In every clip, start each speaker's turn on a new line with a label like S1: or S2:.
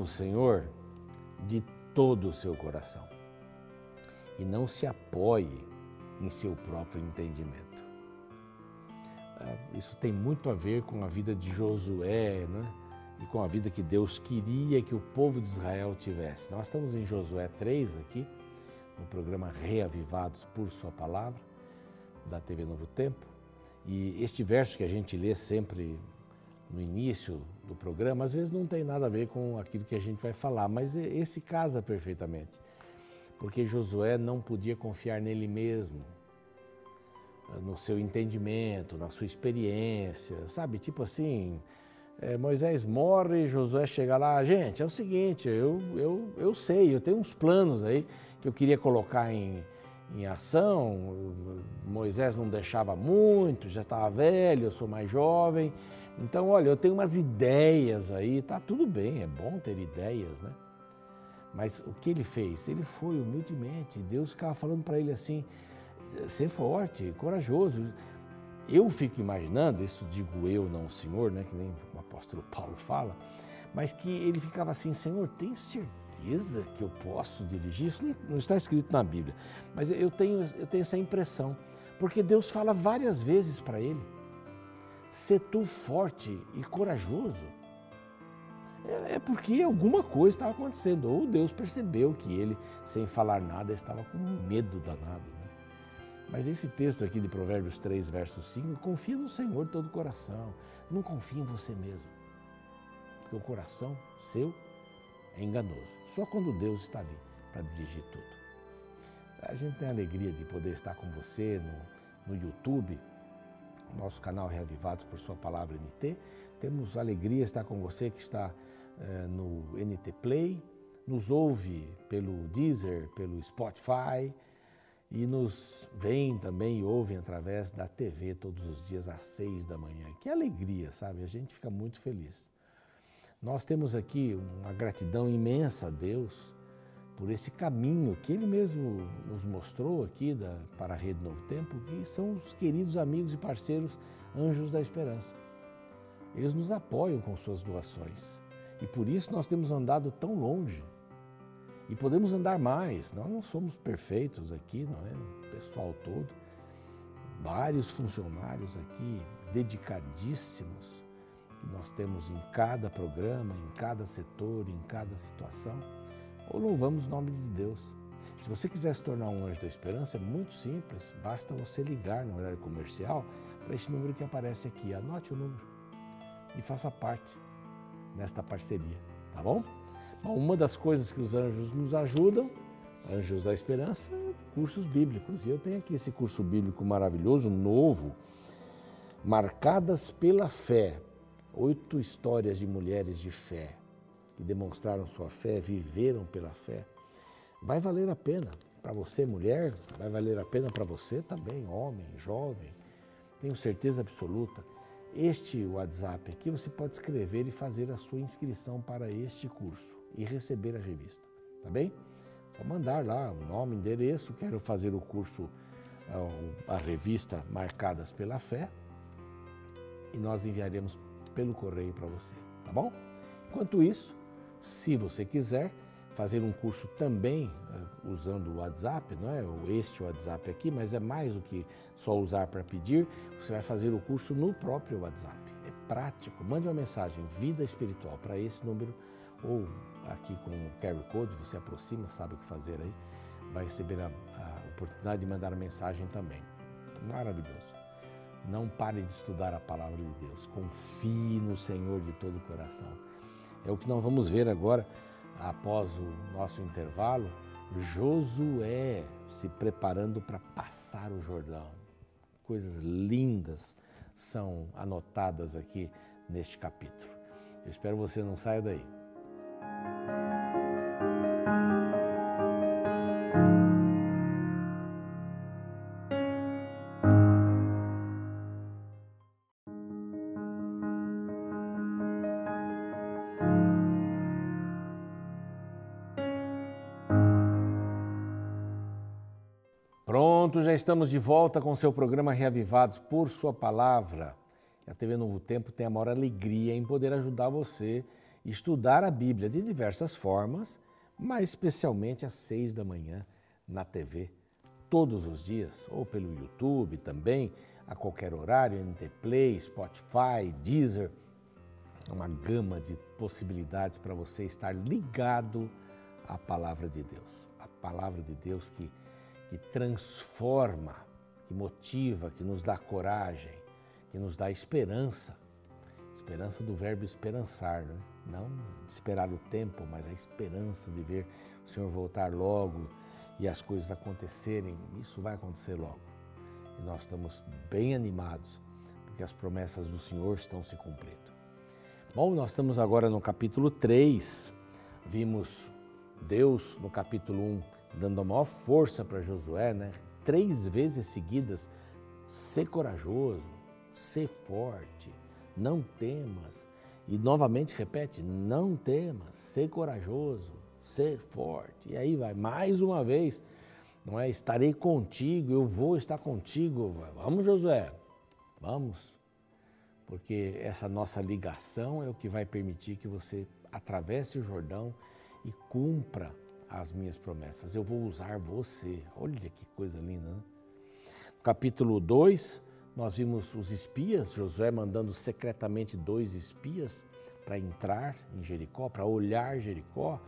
S1: no Senhor de todo o seu coração e não se apoie em seu próprio entendimento. É, isso tem muito a ver com a vida de Josué né? e com a vida que Deus queria que o povo de Israel tivesse. Nós estamos em Josué 3 aqui, no programa Reavivados por Sua Palavra, da TV Novo Tempo. E este verso que a gente lê sempre no início do programa, às vezes não tem nada a ver com aquilo que a gente vai falar, mas esse casa perfeitamente. Porque Josué não podia confiar nele mesmo, no seu entendimento, na sua experiência, sabe? Tipo assim, é, Moisés morre, Josué chega lá, gente, é o seguinte, eu, eu, eu sei, eu tenho uns planos aí que eu queria colocar em, em ação. Moisés não deixava muito, já estava velho, eu sou mais jovem. Então, olha, eu tenho umas ideias aí, tá tudo bem, é bom ter ideias, né? Mas o que ele fez? Ele foi humildemente. Deus ficava falando para ele assim: ser forte, corajoso. Eu fico imaginando, isso digo eu, não o Senhor, né, que nem o apóstolo Paulo fala, mas que ele ficava assim: Senhor, tem certeza que eu posso dirigir? Isso não está escrito na Bíblia, mas eu tenho, eu tenho essa impressão, porque Deus fala várias vezes para ele ser tu forte e corajoso. É, é porque alguma coisa estava acontecendo, ou Deus percebeu que ele, sem falar nada, estava com medo danado. Né? Mas esse texto aqui de Provérbios 3, verso 5, confia no Senhor todo o coração, não confia em você mesmo. Porque o coração seu é enganoso. Só quando Deus está ali para dirigir tudo. A gente tem a alegria de poder estar com você no, no YouTube, nosso canal Reavivados por Sua Palavra NT. Temos alegria de estar com você que está eh, no NT Play, nos ouve pelo Deezer, pelo Spotify e nos vem também e ouvem através da TV todos os dias às seis da manhã. Que alegria, sabe? A gente fica muito feliz. Nós temos aqui uma gratidão imensa a Deus por esse caminho que Ele mesmo nos mostrou aqui da, para a Rede Novo Tempo, que são os queridos amigos e parceiros Anjos da Esperança. Eles nos apoiam com suas doações e por isso nós temos andado tão longe e podemos andar mais. Nós não somos perfeitos aqui, não é? O pessoal todo, vários funcionários aqui dedicadíssimos que nós temos em cada programa, em cada setor, em cada situação ou louvamos o nome de Deus. Se você quiser se tornar um anjo da esperança, é muito simples, basta você ligar no horário comercial para esse número que aparece aqui. Anote o número e faça parte nesta parceria, tá bom? bom uma das coisas que os anjos nos ajudam, Anjos da Esperança, cursos bíblicos. E eu tenho aqui esse curso bíblico maravilhoso, novo, Marcadas pela Fé. Oito histórias de mulheres de fé que demonstraram sua fé, viveram pela fé, vai valer a pena para você, mulher, vai valer a pena para você também, homem, jovem. Tenho certeza absoluta. Este WhatsApp aqui você pode escrever e fazer a sua inscrição para este curso e receber a revista, tá bem? Só mandar lá o nome, endereço, quero fazer o curso, a revista Marcadas pela Fé e nós enviaremos pelo correio para você, tá bom? Enquanto isso, se você quiser fazer um curso também eh, usando o WhatsApp, não é este WhatsApp aqui, mas é mais do que só usar para pedir, você vai fazer o curso no próprio WhatsApp. É prático. Mande uma mensagem Vida Espiritual para esse número ou aqui com o QR Code, você aproxima, sabe o que fazer aí, vai receber a, a oportunidade de mandar a mensagem também. Maravilhoso. Não pare de estudar a palavra de Deus. Confie no Senhor de todo o coração é o que nós vamos ver agora, após o nosso intervalo, Josué se preparando para passar o Jordão. Coisas lindas são anotadas aqui neste capítulo. Eu espero você não saia daí. Pronto, já estamos de volta com seu programa Reavivados por Sua Palavra. A TV Novo Tempo tem a maior alegria em poder ajudar você estudar a Bíblia de diversas formas, mas especialmente às seis da manhã na TV, todos os dias, ou pelo YouTube também, a qualquer horário, NT Play, Spotify, Deezer, uma gama de possibilidades para você estar ligado à palavra de Deus. A palavra de Deus que, que transforma, que motiva, que nos dá coragem, que nos dá esperança. Esperança do verbo esperançar, né? não esperar o tempo, mas a esperança de ver o Senhor voltar logo e as coisas acontecerem. Isso vai acontecer logo. E nós estamos bem animados, porque as promessas do Senhor estão se cumprindo. Bom, nós estamos agora no capítulo 3. Vimos Deus no capítulo 1 dando a maior força para Josué, né? Três vezes seguidas: ser corajoso, ser forte, não temas. E novamente repete: não temas, ser corajoso, ser forte. E aí vai, mais uma vez, não é? Estarei contigo, eu vou estar contigo. Vamos, Josué, vamos porque essa nossa ligação é o que vai permitir que você atravesse o Jordão e cumpra as minhas promessas. Eu vou usar você. Olha que coisa linda, né? No capítulo 2, nós vimos os espias, Josué mandando secretamente dois espias para entrar em Jericó, para olhar Jericó.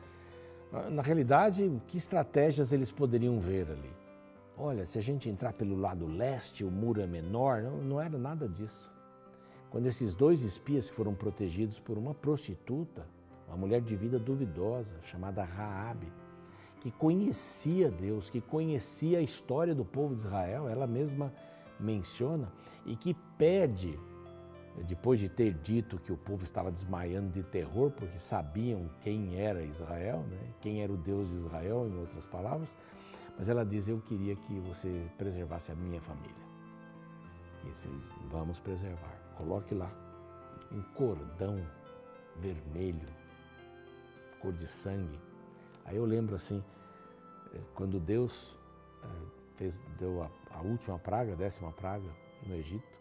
S1: Na realidade, que estratégias eles poderiam ver ali? Olha, se a gente entrar pelo lado leste, o muro é menor, não, não era nada disso quando esses dois espias que foram protegidos por uma prostituta, uma mulher de vida duvidosa, chamada Raabe, que conhecia Deus, que conhecia a história do povo de Israel, ela mesma menciona, e que pede, depois de ter dito que o povo estava desmaiando de terror, porque sabiam quem era Israel, né? quem era o Deus de Israel, em outras palavras, mas ela diz: Eu queria que você preservasse a minha família. E vocês, vamos preservar coloque lá um cordão vermelho, cor de sangue. Aí eu lembro assim, eh, quando Deus eh, fez, deu a, a última praga, a décima praga no Egito,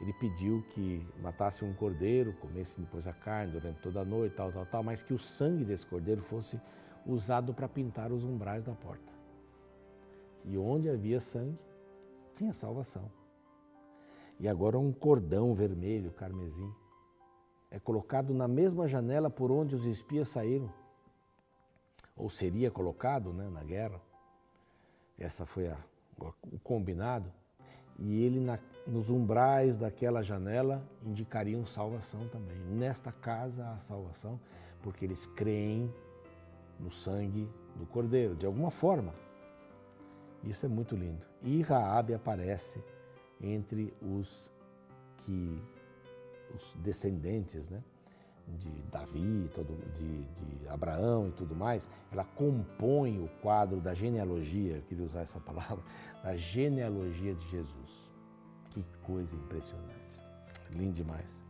S1: ele pediu que matasse um cordeiro, comesse depois a carne durante toda a noite, tal, tal, tal, mas que o sangue desse cordeiro fosse usado para pintar os umbrais da porta. E onde havia sangue, tinha salvação. E agora um cordão vermelho, carmesim, é colocado na mesma janela por onde os espias saíram. Ou seria colocado né, na guerra. Essa foi a, o combinado. E ele, na, nos umbrais daquela janela, indicariam salvação também. Nesta casa há salvação, porque eles creem no sangue do cordeiro, de alguma forma. Isso é muito lindo. E Raabe aparece entre os que os descendentes, né, de Davi, todo, de, de, Abraão e tudo mais, ela compõe o quadro da genealogia, eu queria usar essa palavra, da genealogia de Jesus. Que coisa impressionante. Lindo demais.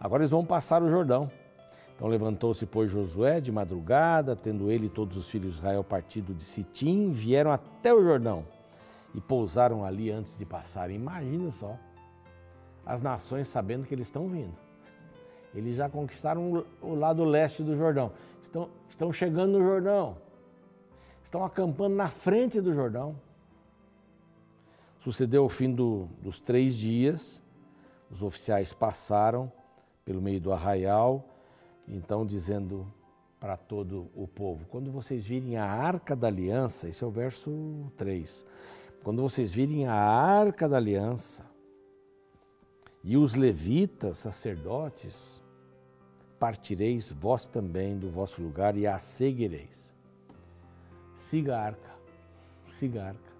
S1: Agora eles vão passar o Jordão. Então levantou-se, pois, Josué de madrugada, tendo ele e todos os filhos de Israel partido de Sitim, vieram até o Jordão e pousaram ali antes de passarem. Imagina só, as nações sabendo que eles estão vindo. Eles já conquistaram o lado leste do Jordão. Estão, estão chegando no Jordão. Estão acampando na frente do Jordão. Sucedeu ao fim do, dos três dias, os oficiais passaram pelo meio do arraial, então dizendo para todo o povo: quando vocês virem a arca da aliança, esse é o verso 3, quando vocês virem a arca da aliança e os levitas, sacerdotes, partireis vós também do vosso lugar e a seguireis. Siga a arca, siga a arca.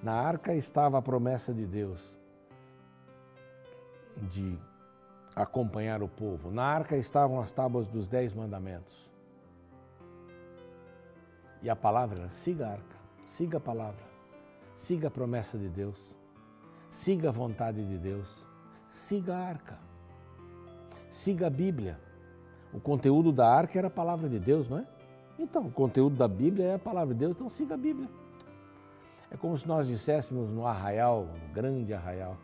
S1: Na arca estava a promessa de Deus de acompanhar o povo. Na arca estavam as tábuas dos dez mandamentos. E a palavra siga a arca, siga a palavra. Siga a promessa de Deus. Siga a vontade de Deus. Siga a arca. Siga a Bíblia. O conteúdo da arca era a palavra de Deus, não é? Então, o conteúdo da Bíblia é a palavra de Deus, então siga a Bíblia. É como se nós disséssemos no arraial, no grande arraial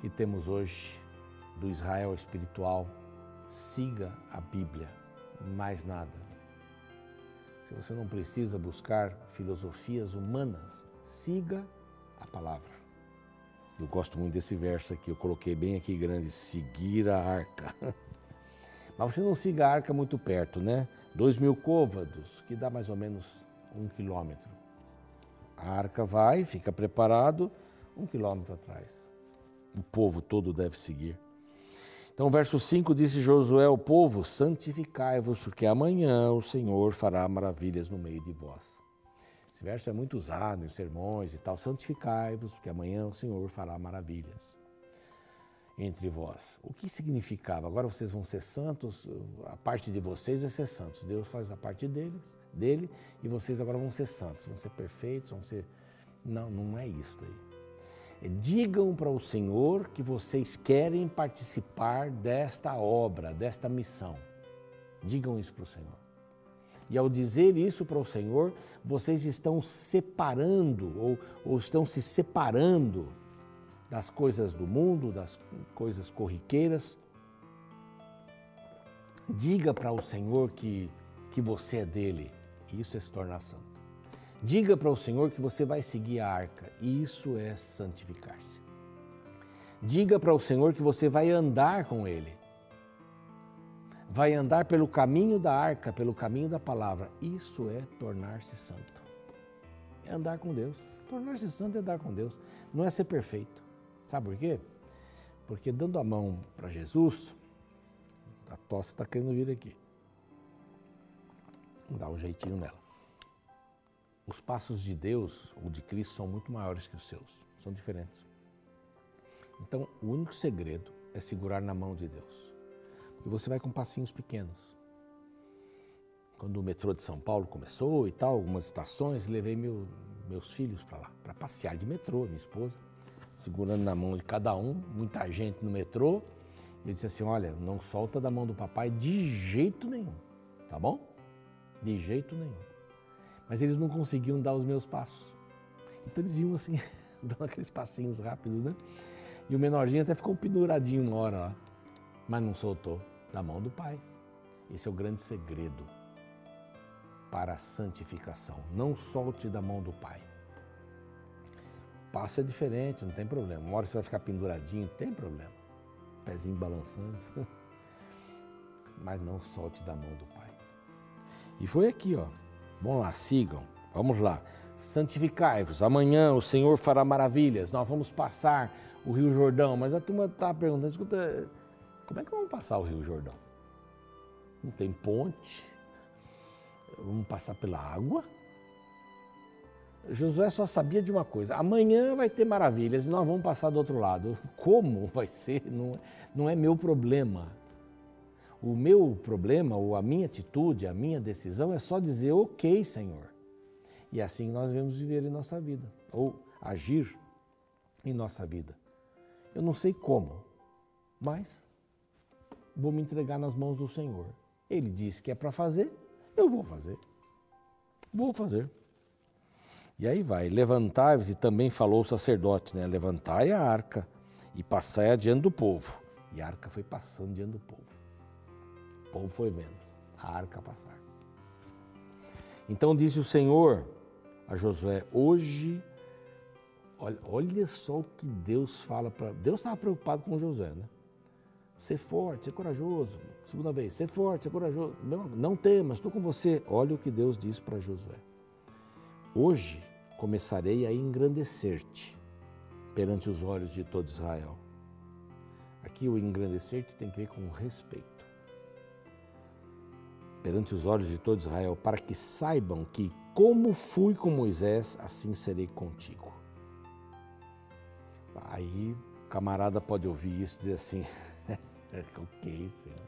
S1: que temos hoje, do Israel espiritual, siga a Bíblia, mais nada. Se você não precisa buscar filosofias humanas, siga a palavra. Eu gosto muito desse verso aqui, eu coloquei bem aqui grande, seguir a arca. Mas você não siga a arca muito perto, né? Dois mil côvados, que dá mais ou menos um quilômetro. A arca vai, fica preparado, um quilômetro atrás. O povo todo deve seguir. Então, verso 5 disse Josué ao povo: Santificai-vos, porque amanhã o Senhor fará maravilhas no meio de vós. Esse verso é muito usado em sermões e tal. Santificai-vos, porque amanhã o Senhor fará maravilhas entre vós. O que significava? Agora vocês vão ser santos, a parte de vocês é ser santos. Deus faz a parte deles, dele, e vocês agora vão ser santos, vão ser perfeitos, vão ser. Não, não é isso daí. Digam para o Senhor que vocês querem participar desta obra, desta missão. Digam isso para o Senhor. E ao dizer isso para o Senhor, vocês estão separando ou, ou estão se separando das coisas do mundo, das coisas corriqueiras. Diga para o Senhor que, que você é dele. Isso é se tornar santo. Diga para o Senhor que você vai seguir a arca. Isso é santificar-se. Diga para o Senhor que você vai andar com Ele. Vai andar pelo caminho da arca, pelo caminho da palavra. Isso é tornar-se santo. É andar com Deus. Tornar-se santo é andar com Deus. Não é ser perfeito. Sabe por quê? Porque dando a mão para Jesus, a tosse está querendo vir aqui. Dá um jeitinho nela. Os passos de Deus ou de Cristo são muito maiores que os seus, são diferentes. Então, o único segredo é segurar na mão de Deus. Porque você vai com passinhos pequenos. Quando o metrô de São Paulo começou e tal, algumas estações, levei meu, meus filhos para lá, para passear de metrô, minha esposa, segurando na mão de cada um, muita gente no metrô. E eu disse assim: olha, não solta da mão do papai de jeito nenhum, tá bom? De jeito nenhum mas eles não conseguiam dar os meus passos. Então eles iam assim, dando aqueles passinhos rápidos, né? E o menorzinho até ficou penduradinho uma hora lá, mas não soltou da mão do pai. Esse é o grande segredo para a santificação. Não solte da mão do pai. Passo é diferente, não tem problema. Uma hora você vai ficar penduradinho, tem problema. Pezinho balançando. Mas não solte da mão do pai. E foi aqui, ó. Vamos lá, sigam. Vamos lá. Santificai-vos. Amanhã o Senhor fará maravilhas. Nós vamos passar o Rio Jordão. Mas a turma está perguntando: escuta, como é que vamos passar o Rio Jordão? Não tem ponte. Vamos passar pela água. Josué só sabia de uma coisa: amanhã vai ter maravilhas e nós vamos passar do outro lado. Como vai ser? Não, não é meu problema. O meu problema, ou a minha atitude, a minha decisão é só dizer ok, Senhor. E é assim nós devemos viver em nossa vida, ou agir em nossa vida. Eu não sei como, mas vou me entregar nas mãos do Senhor. Ele disse que é para fazer, eu vou fazer. Vou fazer. E aí vai, levantai-vos, e também falou o sacerdote, né? Levantai a arca e passai adiante do povo. E a arca foi passando diante do povo. O povo foi vendo a arca passar. Então disse o Senhor a Josué: Hoje, olha, olha só o que Deus fala para. Deus estava preocupado com Josué, né? Ser forte, ser corajoso. Segunda vez, ser forte, ser corajoso. Não, não temas, estou com você. Olha o que Deus diz para Josué. Hoje começarei a engrandecer-te perante os olhos de todo Israel. Aqui o engrandecer-te tem que ver com respeito perante os olhos de todo Israel, para que saibam que, como fui com Moisés, assim serei contigo. Aí o camarada pode ouvir isso e dizer assim: Ok, Senhor.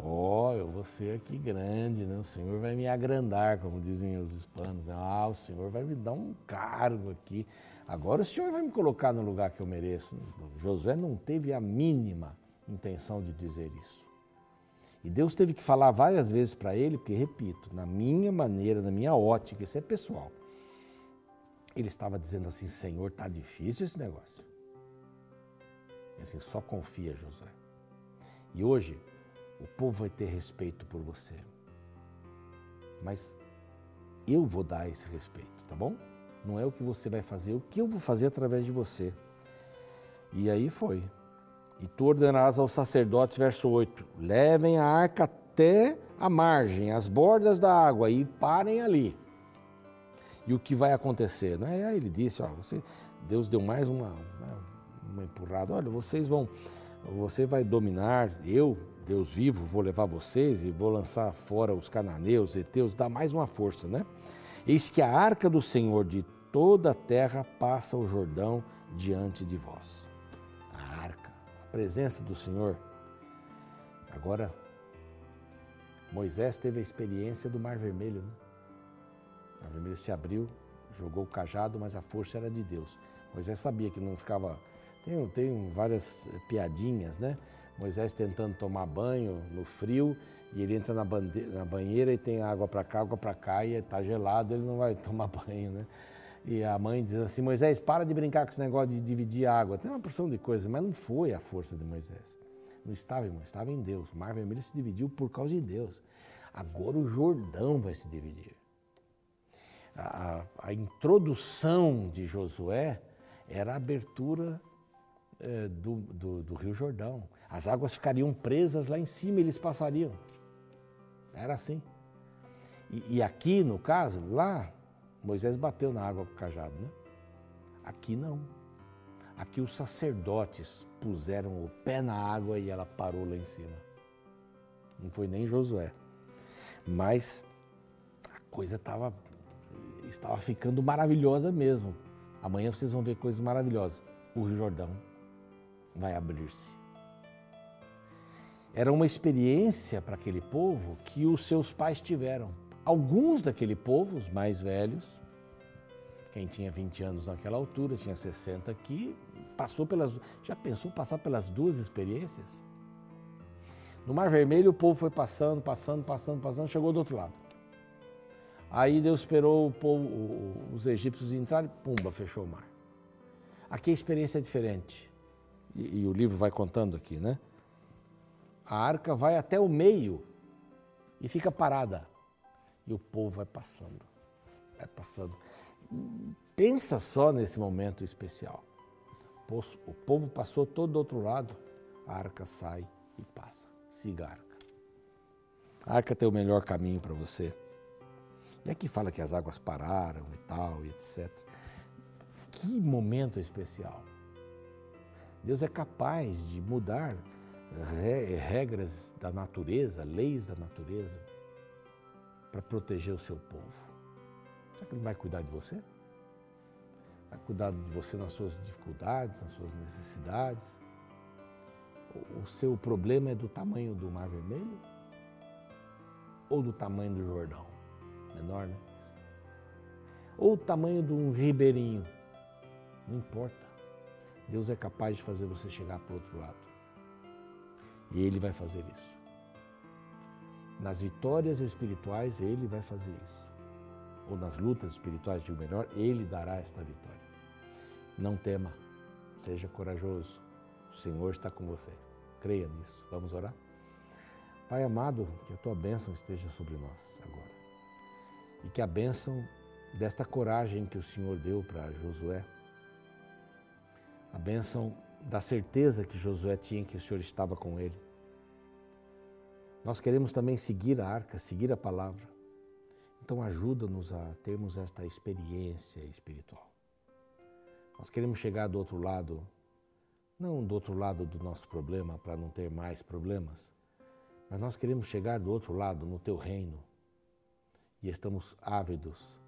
S1: Ó, oh, eu vou ser aqui grande, né? O Senhor vai me agrandar, como dizem os hispanos. Né? Ah, o Senhor vai me dar um cargo aqui. Agora o Senhor vai me colocar no lugar que eu mereço. Josué não teve a mínima intenção de dizer isso. E Deus teve que falar várias vezes para ele, porque, repito, na minha maneira, na minha ótica, isso é pessoal. Ele estava dizendo assim: Senhor, está difícil esse negócio. E assim, só confia, Josué. E hoje, o povo vai ter respeito por você. Mas eu vou dar esse respeito, tá bom? Não é o que você vai fazer, é o que eu vou fazer através de você. E aí foi. E tu ordenarás aos sacerdotes, verso 8: levem a arca até a margem, as bordas da água e parem ali. E o que vai acontecer? Né? Aí ele disse: ó, você, Deus deu mais uma, uma empurrada. Olha, vocês vão, você vai dominar, eu, Deus vivo, vou levar vocês e vou lançar fora os cananeus, heteus, dá mais uma força, né? Eis que a arca do Senhor de toda a terra passa o Jordão diante de vós. A arca, a presença do Senhor. Agora, Moisés teve a experiência do Mar Vermelho. Né? O Mar Vermelho se abriu, jogou o cajado, mas a força era de Deus. Moisés sabia que não ficava. Tem, tem várias piadinhas, né? Moisés tentando tomar banho no frio e ele entra na, bande... na banheira e tem água para cá, água para cá e está gelado, ele não vai tomar banho, né? E a mãe diz assim: Moisés, para de brincar com esse negócio de dividir água. Tem uma porção de coisas, mas não foi a força de Moisés. Não estava, irmão, estava em Deus. O Mar Vermelho se dividiu por causa de Deus. Agora o Jordão vai se dividir. A, a, a introdução de Josué era a abertura é, do, do, do Rio Jordão. As águas ficariam presas lá em cima, eles passariam. Era assim. E, e, aqui, no caso, lá, Moisés bateu na água com o cajado, né? Aqui não. Aqui os sacerdotes puseram o pé na água e ela parou lá em cima. Não foi nem Josué. Mas a coisa estava estava ficando maravilhosa mesmo. Amanhã vocês vão ver coisas maravilhosas. O Rio Jordão vai abrir-se. Era uma experiência para aquele povo que os seus pais tiveram. Alguns daquele povo, os mais velhos, quem tinha 20 anos naquela altura, tinha 60 aqui, passou pelas. Já pensou passar pelas duas experiências? No Mar Vermelho, o povo foi passando, passando, passando, passando, chegou do outro lado. Aí Deus esperou povo, os egípcios entrarem, pumba, fechou o mar. Aqui a experiência é diferente. E, e o livro vai contando aqui, né? A arca vai até o meio e fica parada. E o povo vai passando, vai passando. Pensa só nesse momento especial. O povo passou todo do outro lado, a arca sai e passa. Siga a arca. A arca tem o melhor caminho para você. E aqui fala que as águas pararam e tal, e etc. Que momento especial. Deus é capaz de mudar regras da natureza, leis da natureza, para proteger o seu povo. Será que Ele vai cuidar de você? Vai cuidar de você nas suas dificuldades, nas suas necessidades? O seu problema é do tamanho do Mar Vermelho? Ou do tamanho do Jordão? Menor, né? Ou o tamanho de um ribeirinho? Não importa. Deus é capaz de fazer você chegar para o outro lado. E Ele vai fazer isso. Nas vitórias espirituais, Ele vai fazer isso. Ou nas lutas espirituais, de melhor, Ele dará esta vitória. Não tema, seja corajoso. O Senhor está com você. Creia nisso. Vamos orar? Pai amado, que a tua bênção esteja sobre nós agora. E que a bênção desta coragem que o Senhor deu para Josué a bênção da certeza que Josué tinha que o Senhor estava com ele. Nós queremos também seguir a arca, seguir a palavra. Então ajuda-nos a termos esta experiência espiritual. Nós queremos chegar do outro lado, não do outro lado do nosso problema para não ter mais problemas, mas nós queremos chegar do outro lado, no teu reino. E estamos ávidos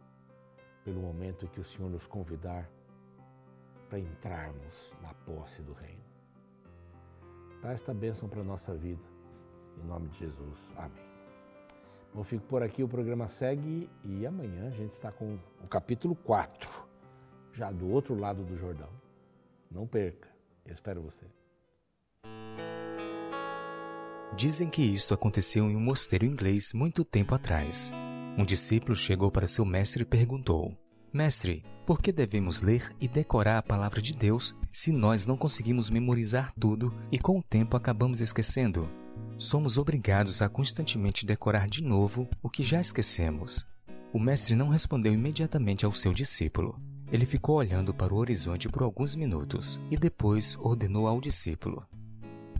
S1: pelo momento que o Senhor nos convidar para entrarmos na posse do Reino. Dá esta bênção para a nossa vida. Em nome de Jesus. Amém. Bom, fico por aqui, o programa segue e amanhã a gente está com o capítulo 4, já do outro lado do Jordão. Não perca, eu espero você.
S2: Dizem que isto aconteceu em um mosteiro inglês muito tempo atrás. Um discípulo chegou para seu mestre e perguntou: Mestre, por que devemos ler e decorar a palavra de Deus se nós não conseguimos memorizar tudo e com o tempo acabamos esquecendo? somos obrigados a constantemente decorar de novo o que já esquecemos. O mestre não respondeu imediatamente ao seu discípulo. Ele ficou olhando para o horizonte por alguns minutos e depois ordenou ao discípulo: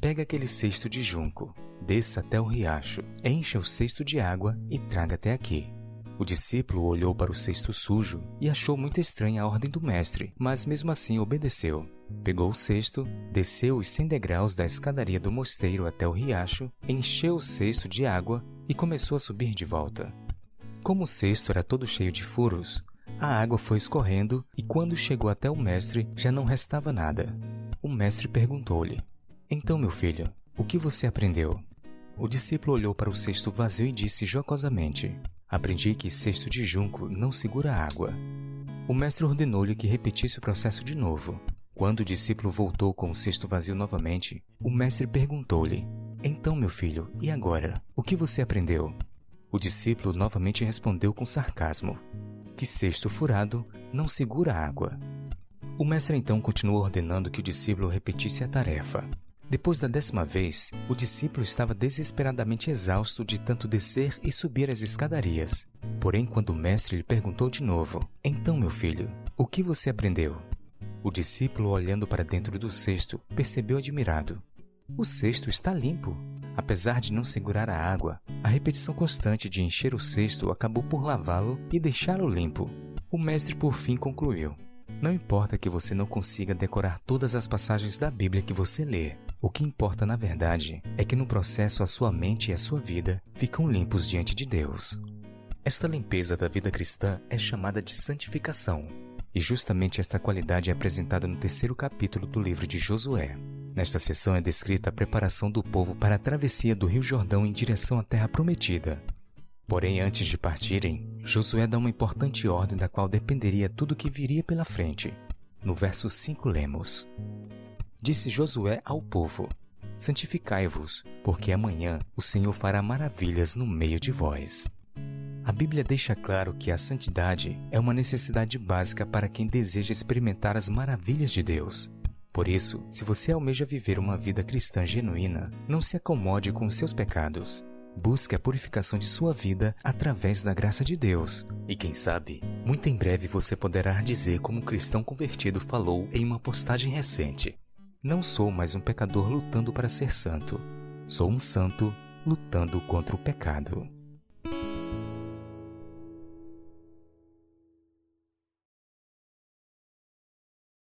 S2: Pega aquele cesto de junco, desça até o riacho, encha o cesto de água e traga até aqui. O discípulo olhou para o cesto sujo e achou muito estranha a ordem do mestre, mas mesmo assim obedeceu. Pegou o cesto, desceu os 100 degraus da escadaria do mosteiro até o riacho, encheu o cesto de água e começou a subir de volta. Como o cesto era todo cheio de furos, a água foi escorrendo e quando chegou até o mestre já não restava nada. O mestre perguntou-lhe: Então, meu filho, o que você aprendeu? O discípulo olhou para o cesto vazio e disse jocosamente: Aprendi que cesto de junco não segura água. O mestre ordenou-lhe que repetisse o processo de novo. Quando o discípulo voltou com o cesto vazio novamente, o mestre perguntou-lhe: Então, meu filho, e agora? O que você aprendeu? O discípulo novamente respondeu com sarcasmo: Que cesto furado não segura água. O mestre então continuou ordenando que o discípulo repetisse a tarefa. Depois da décima vez, o discípulo estava desesperadamente exausto de tanto descer e subir as escadarias. Porém, quando o mestre lhe perguntou de novo: Então, meu filho, o que você aprendeu? O discípulo, olhando para dentro do cesto, percebeu admirado: O cesto está limpo. Apesar de não segurar a água, a repetição constante de encher o cesto acabou por lavá-lo e deixá-lo limpo. O mestre por fim concluiu: Não importa que você não consiga decorar todas as passagens da Bíblia que você lê, o que importa, na verdade, é que no processo a sua mente e a sua vida ficam limpos diante de Deus. Esta limpeza da vida cristã é chamada de santificação, e justamente esta qualidade é apresentada no terceiro capítulo do livro de Josué. Nesta sessão é descrita a preparação do povo para a travessia do Rio Jordão em direção à Terra Prometida. Porém, antes de partirem, Josué dá uma importante ordem da qual dependeria tudo o que viria pela frente. No verso 5 lemos: Disse Josué ao povo: Santificai-vos, porque amanhã o Senhor fará maravilhas no meio de vós. A Bíblia deixa claro que a santidade é uma necessidade básica para quem deseja experimentar as maravilhas de Deus. Por isso, se você almeja viver uma vida cristã genuína, não se acomode com seus pecados. Busque a purificação de sua vida através da graça de Deus. E quem sabe, muito em breve você poderá dizer como um cristão convertido falou em uma postagem recente. Não sou mais um pecador lutando para ser santo. Sou um santo lutando contra o pecado.